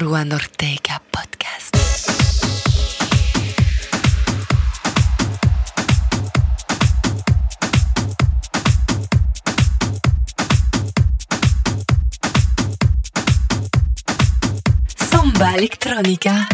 Juan Ortega Podcast. Samba electrónica.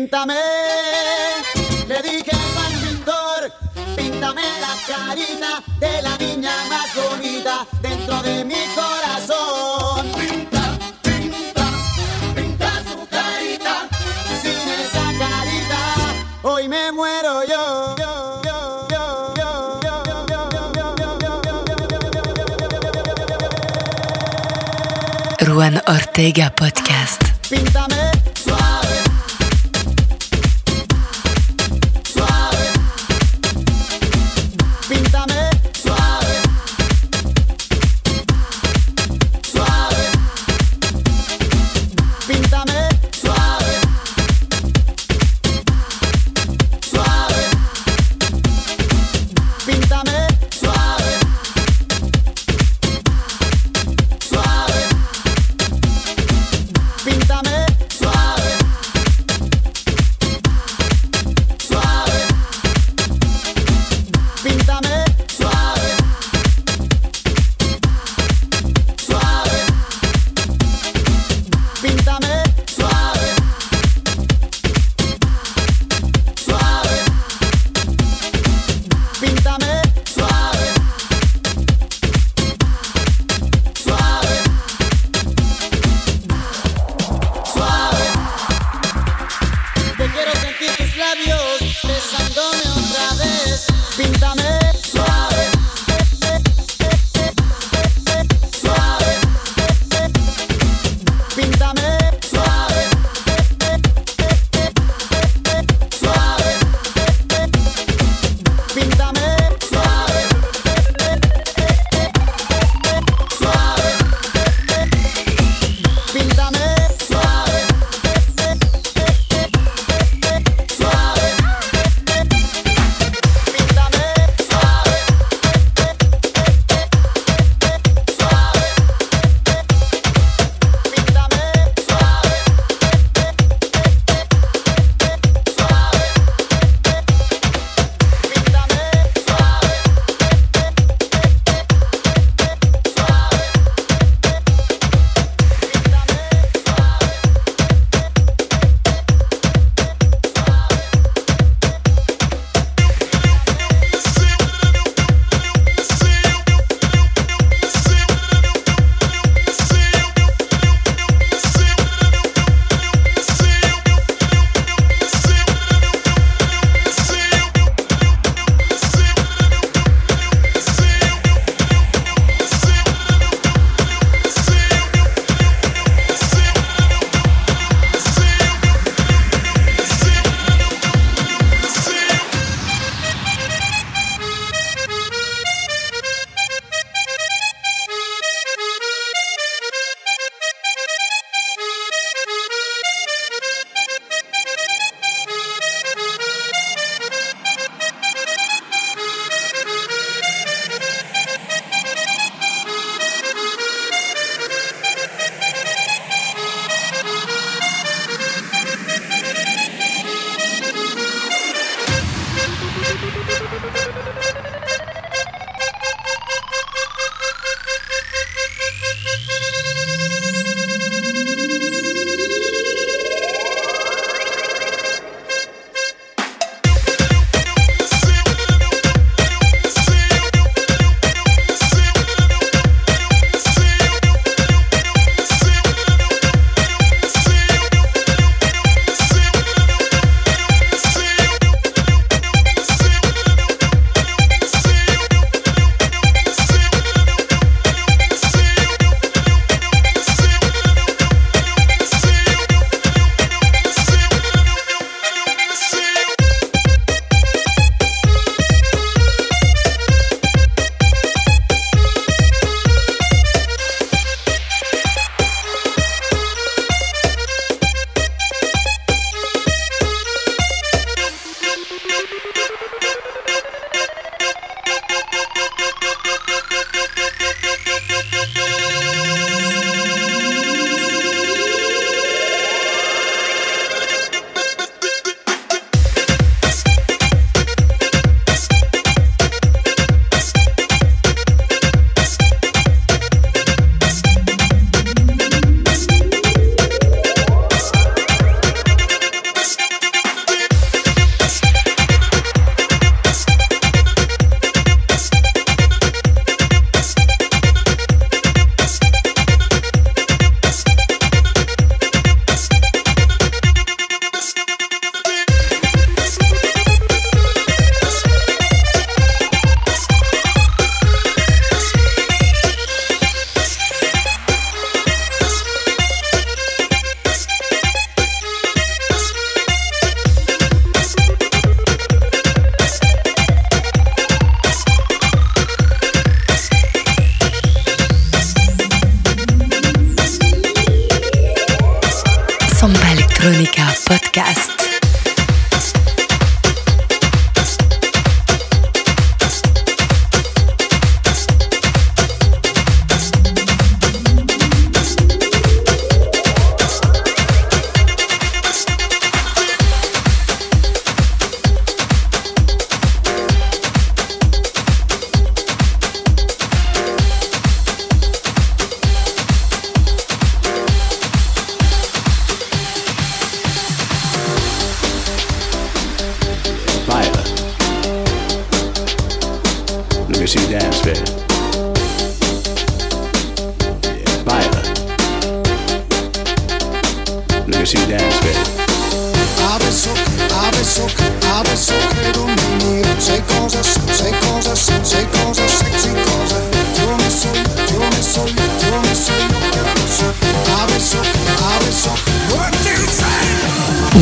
Píntame, le dije al pintor, píntame la carita de la niña más bonita dentro de mi corazón. Pinta, pinta, pinta su carita, sin esa carita, hoy me muero yo. Juan Ortega Podcast.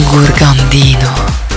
Gurgandino.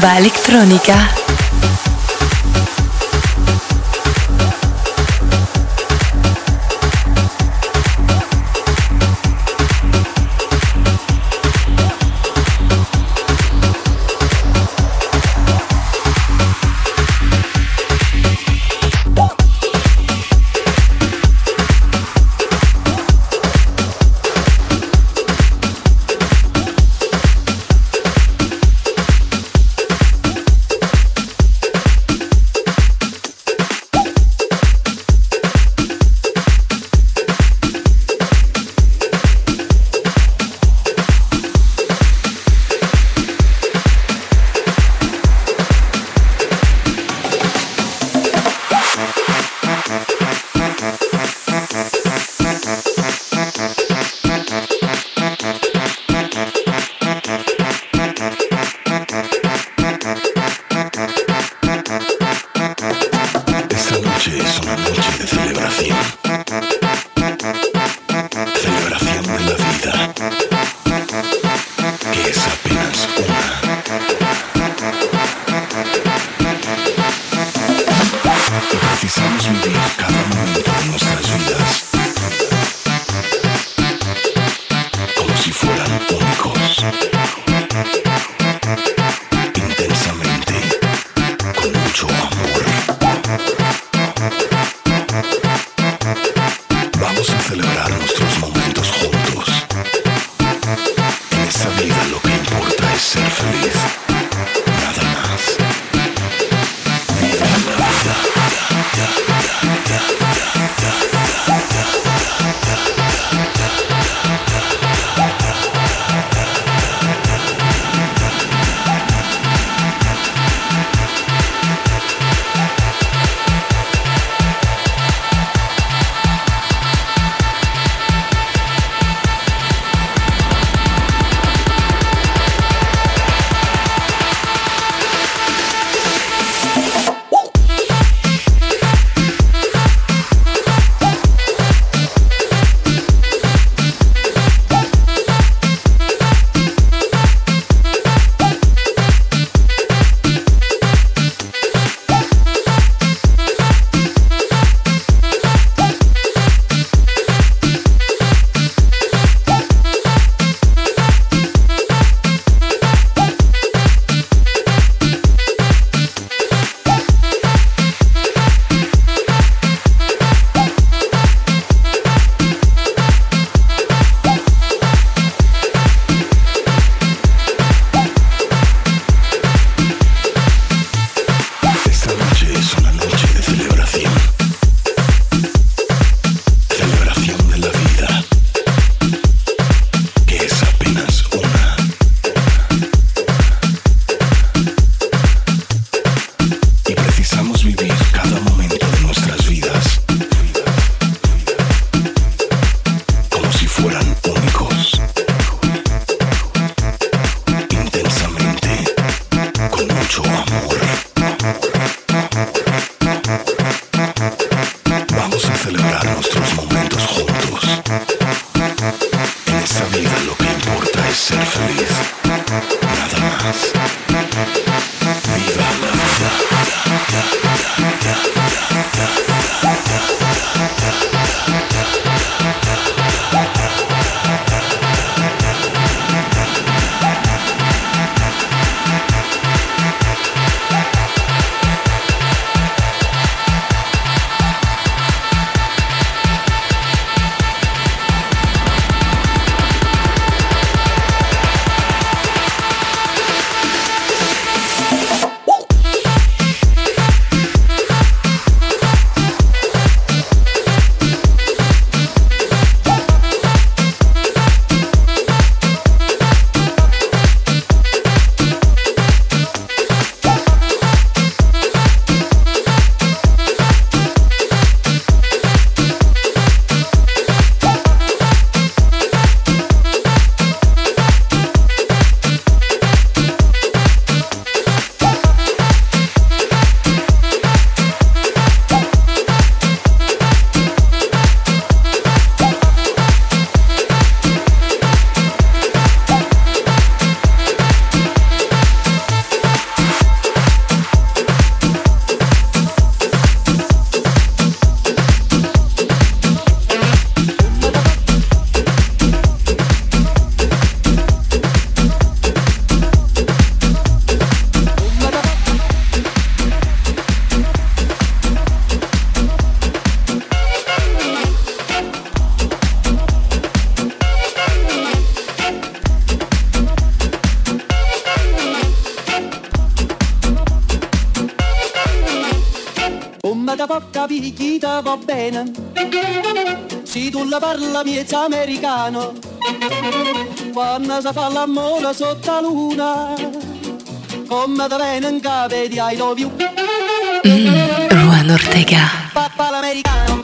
rumba electrónica. Samba elettronica. parla miezza americano quando si fa l'amore sotto la luna come da venen cape di I love you. Mm, Juan Ortega. Papà l'americano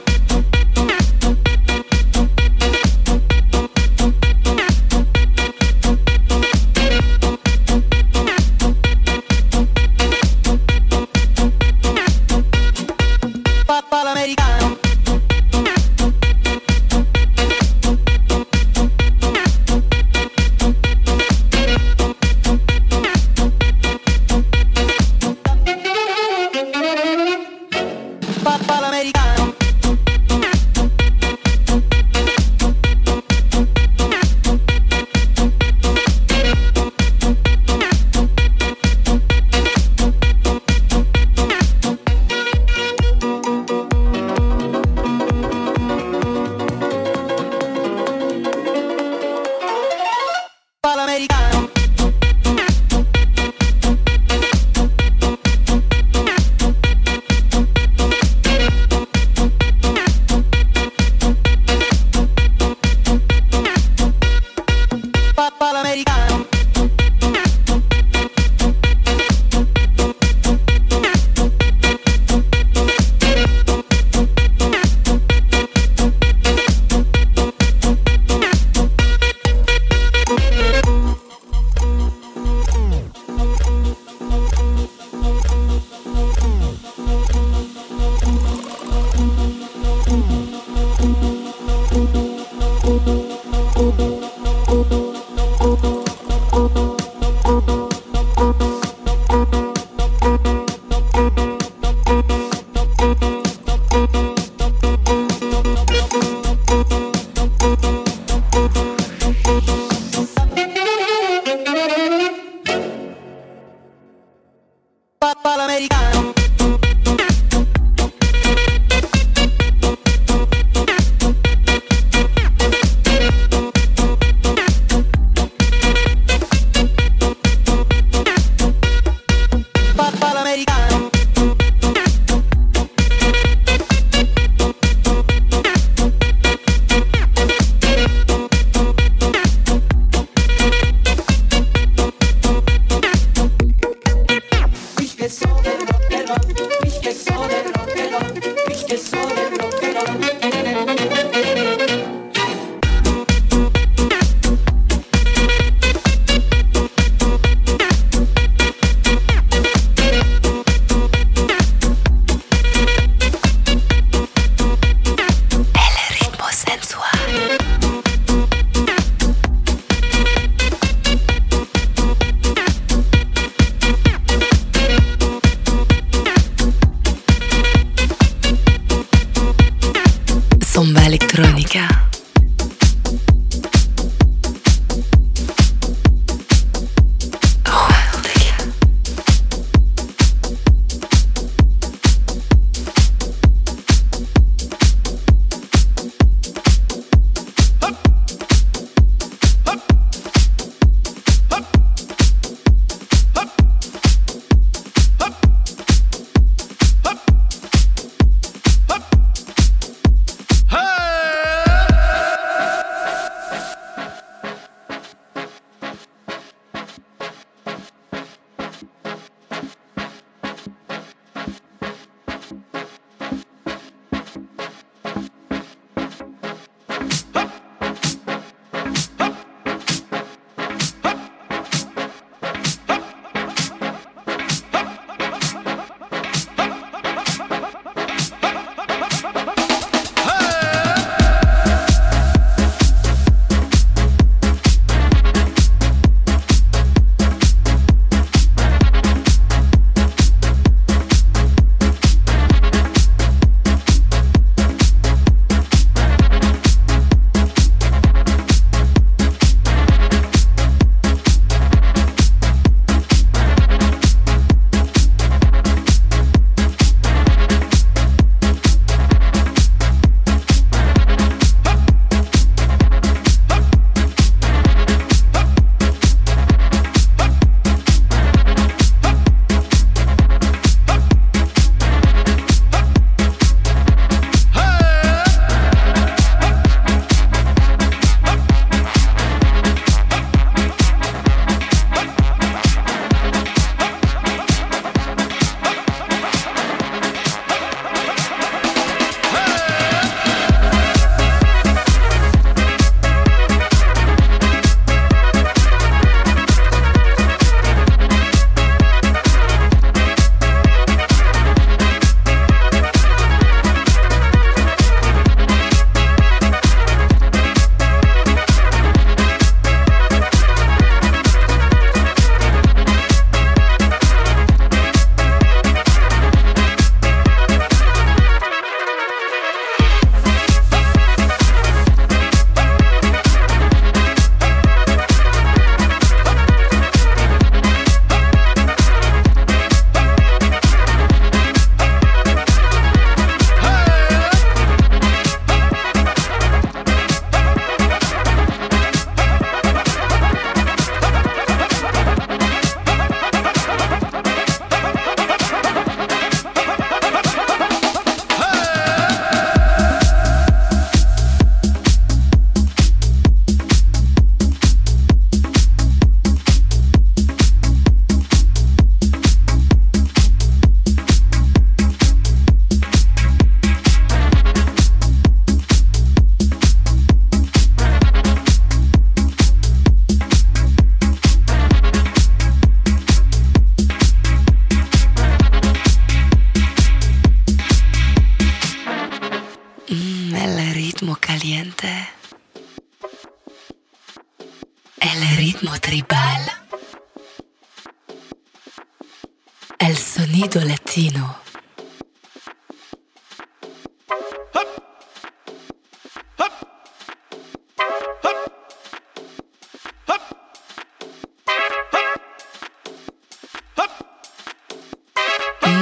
El sonido latino.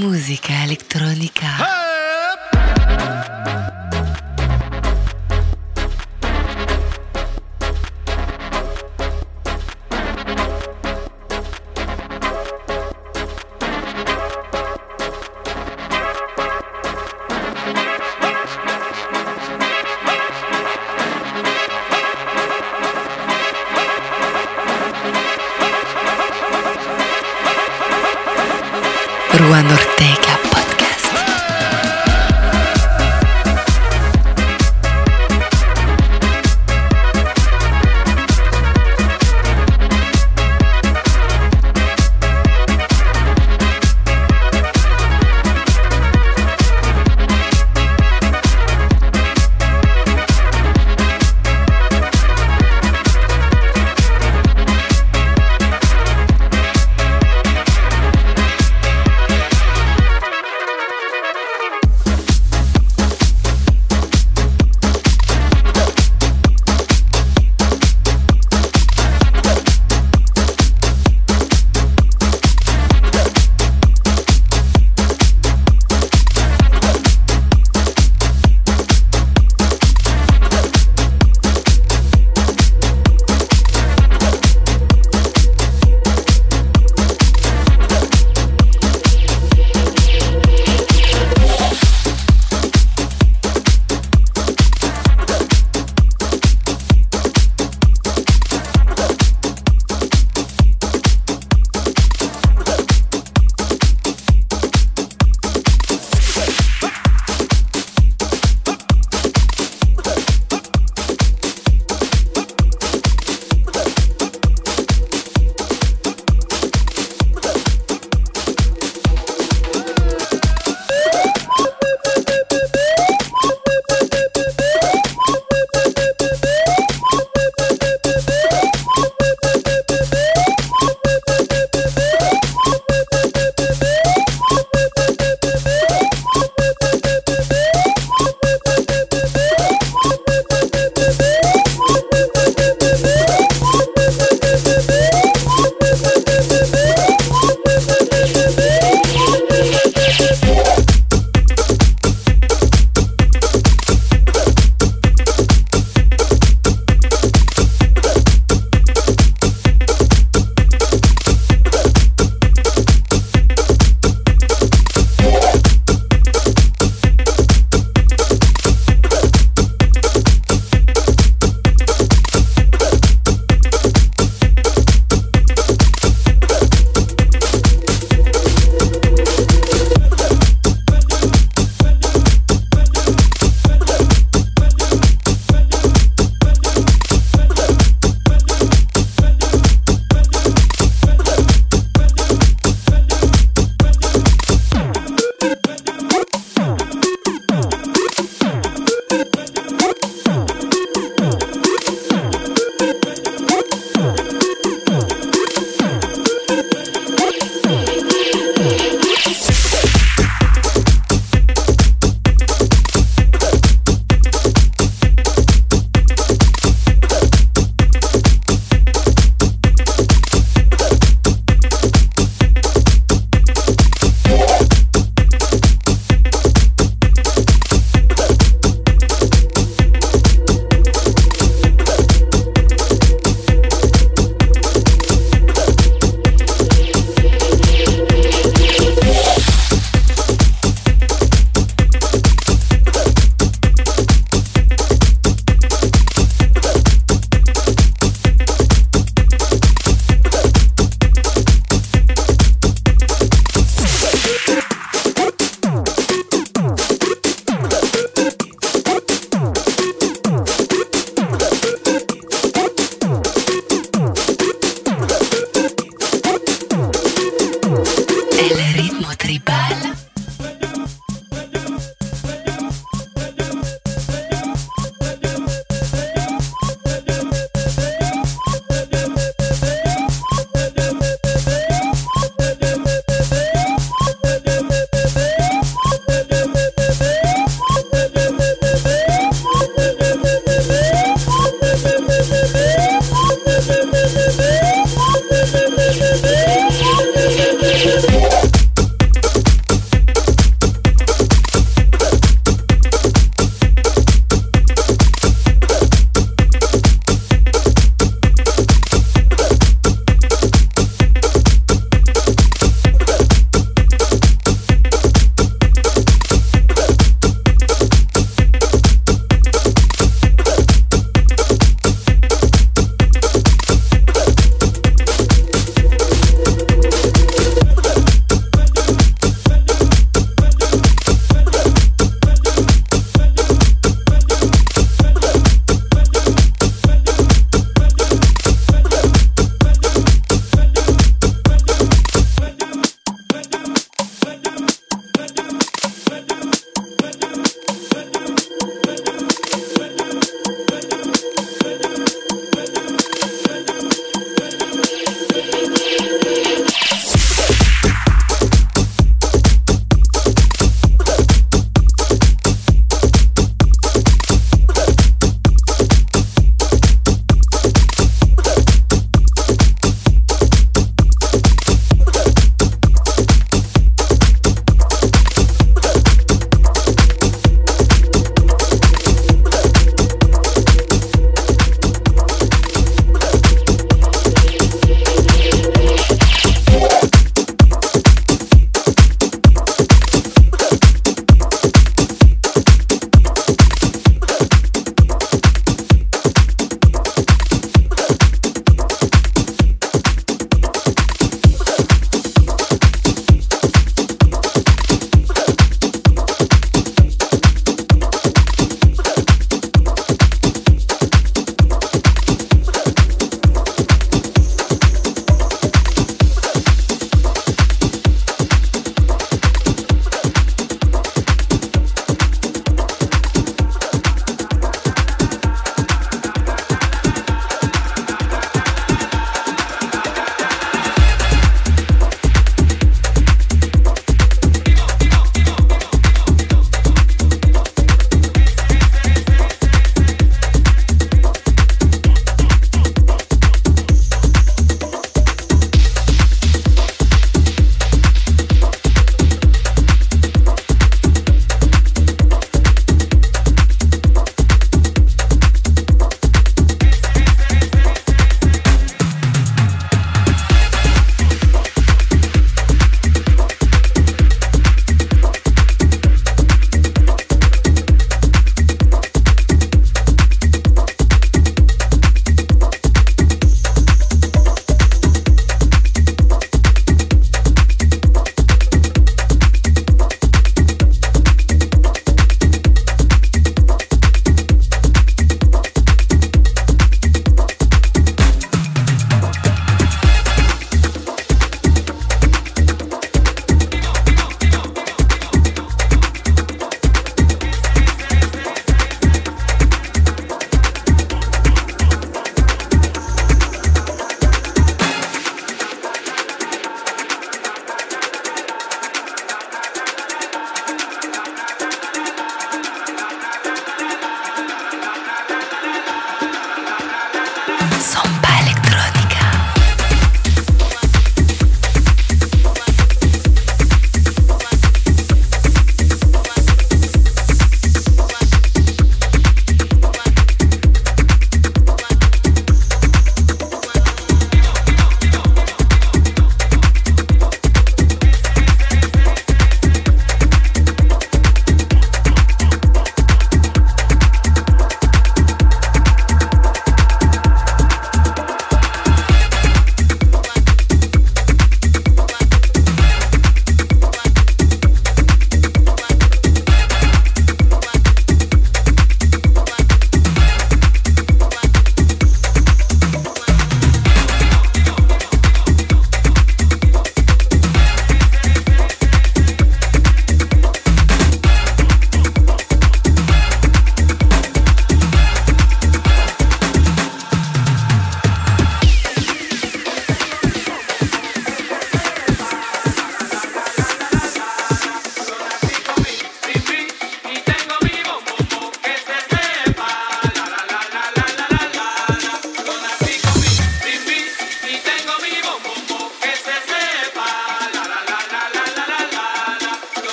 Musica elettronica.